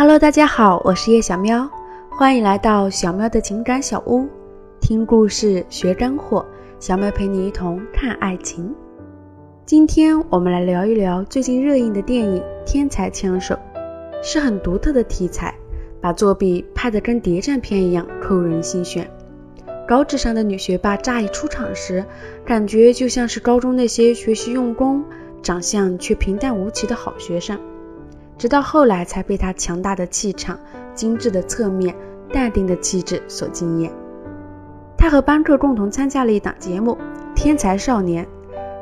Hello，大家好，我是叶小喵，欢迎来到小喵的情感小屋，听故事学干货，小喵陪你一同看爱情。今天我们来聊一聊最近热映的电影《天才枪手》，是很独特的题材，把作弊拍得跟谍战片一样扣人心弦。高智商的女学霸乍一出场时，感觉就像是高中那些学习用功、长相却平淡无奇的好学生。直到后来才被他强大的气场、精致的侧面、淡定的气质所惊艳。他和班克共同参加了一档节目《天才少年》，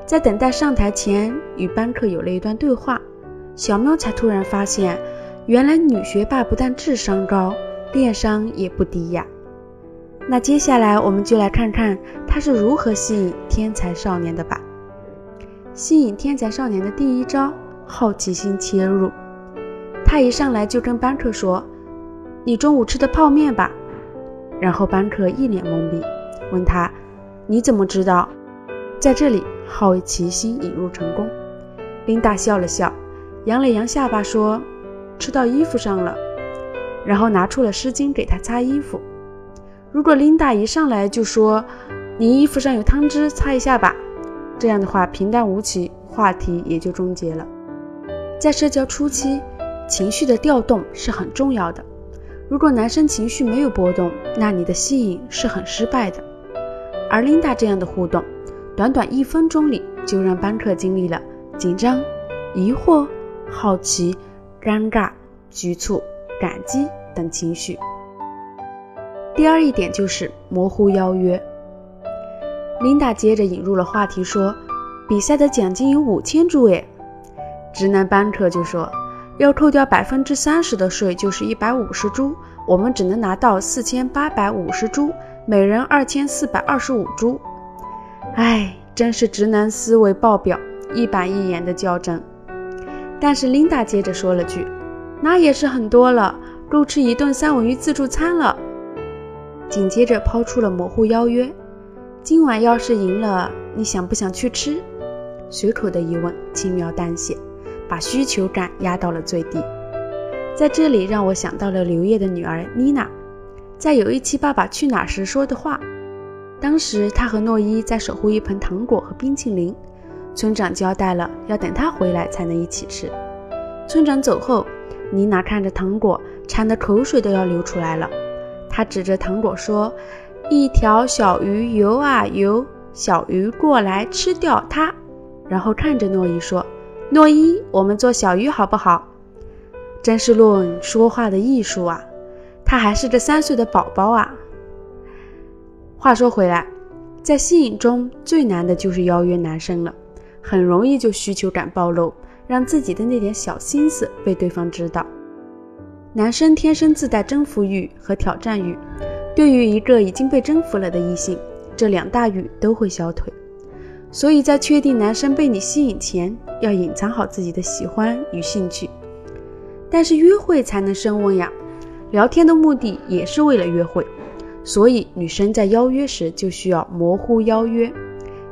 在等待上台前，与班克有了一段对话。小喵才突然发现，原来女学霸不但智商高，恋商也不低呀。那接下来我们就来看看他是如何吸引天才少年的吧。吸引天才少年的第一招：好奇心切入。他一上来就跟班克说：“你中午吃的泡面吧。”然后班克一脸懵逼，问他：“你怎么知道？”在这里，好奇心引入成功。琳达笑了笑，扬了扬下巴说：“吃到衣服上了。”然后拿出了湿巾给他擦衣服。如果琳达一上来就说：“你衣服上有汤汁，擦一下吧。”这样的话，平淡无奇，话题也就终结了。在社交初期。情绪的调动是很重要的。如果男生情绪没有波动，那你的吸引是很失败的。而琳达这样的互动，短短一分钟里就让班克经历了紧张、疑惑、好奇、尴尬、局促、感激等情绪。第二一点就是模糊邀约。琳达接着引入了话题说：“比赛的奖金有五千株诶。”直男班克就说。要扣掉百分之三十的税，就是一百五十株，我们只能拿到四千八百五十株，每人二千四百二十五株。哎，真是直男思维爆表，一板一眼的较真。但是琳达接着说了句：“那也是很多了，够吃一顿三文鱼自助餐了。”紧接着抛出了模糊邀约：“今晚要是赢了，你想不想去吃？”随口的疑问，轻描淡写。把需求感压到了最低，在这里让我想到了刘烨的女儿妮娜，在有一期《爸爸去哪儿》时说的话。当时他和诺伊在守护一盆糖果和冰淇淋，村长交代了要等他回来才能一起吃。村长走后，妮娜看着糖果，馋得口水都要流出来了。她指着糖果说：“一条小鱼游啊游，小鱼过来吃掉它。”然后看着诺伊说。诺伊，我们做小鱼好不好？真是论说话的艺术啊！他还是个三岁的宝宝啊。话说回来，在吸引中最难的就是邀约男生了，很容易就需求感暴露，让自己的那点小心思被对方知道。男生天生自带征服欲和挑战欲，对于一个已经被征服了的异性，这两大欲都会消退。所以在确定男生被你吸引前，要隐藏好自己的喜欢与兴趣。但是约会才能升温呀，聊天的目的也是为了约会，所以女生在邀约时就需要模糊邀约，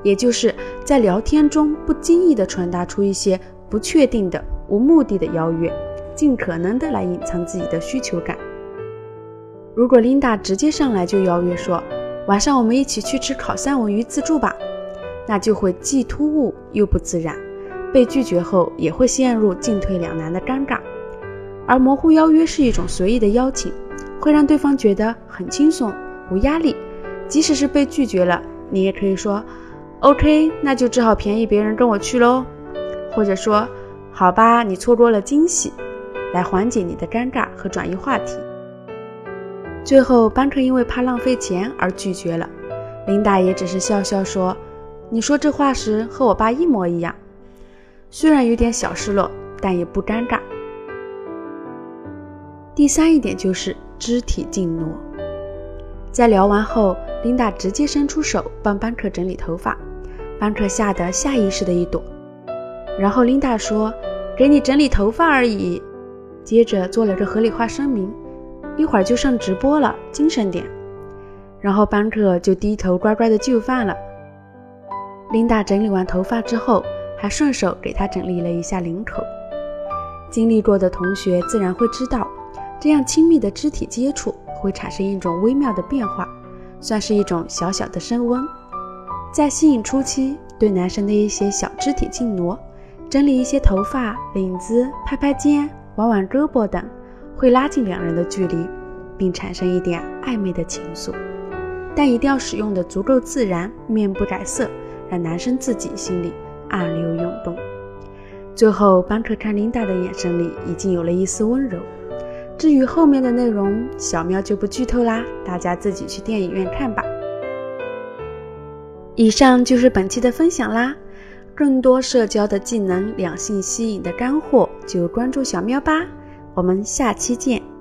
也就是在聊天中不经意的传达出一些不确定的、无目的的邀约，尽可能的来隐藏自己的需求感。如果琳达直接上来就邀约说，晚上我们一起去吃烤三文鱼自助吧。那就会既突兀又不自然，被拒绝后也会陷入进退两难的尴尬。而模糊邀约是一种随意的邀请，会让对方觉得很轻松、无压力。即使是被拒绝了，你也可以说 “OK”，那就只好便宜别人跟我去喽，或者说“好吧，你错过了惊喜”，来缓解你的尴尬和转移话题。最后，班克因为怕浪费钱而拒绝了，琳达也只是笑笑说。你说这话时和我爸一模一样，虽然有点小失落，但也不尴尬。第三一点就是肢体静挪，在聊完后，琳达直接伸出手帮班克整理头发，班克吓得下意识的一躲，然后琳达说：“给你整理头发而已。”接着做了个合理化声明：“一会儿就上直播了，精神点。”然后班克就低头乖乖的就范了。琳达整理完头发之后，还顺手给他整理了一下领口。经历过的同学自然会知道，这样亲密的肢体接触会产生一种微妙的变化，算是一种小小的升温。在吸引初期，对男生的一些小肢体轻挪，整理一些头发、领子、拍拍肩、挽挽胳膊等，会拉近两人的距离，并产生一点暧昧的情愫。但一定要使用的足够自然，面不改色，让男生自己心里暗流涌动。最后，班克看琳达的眼神里已经有了一丝温柔。至于后面的内容，小喵就不剧透啦，大家自己去电影院看吧。以上就是本期的分享啦，更多社交的技能、两性吸引的干货，就关注小喵吧。我们下期见。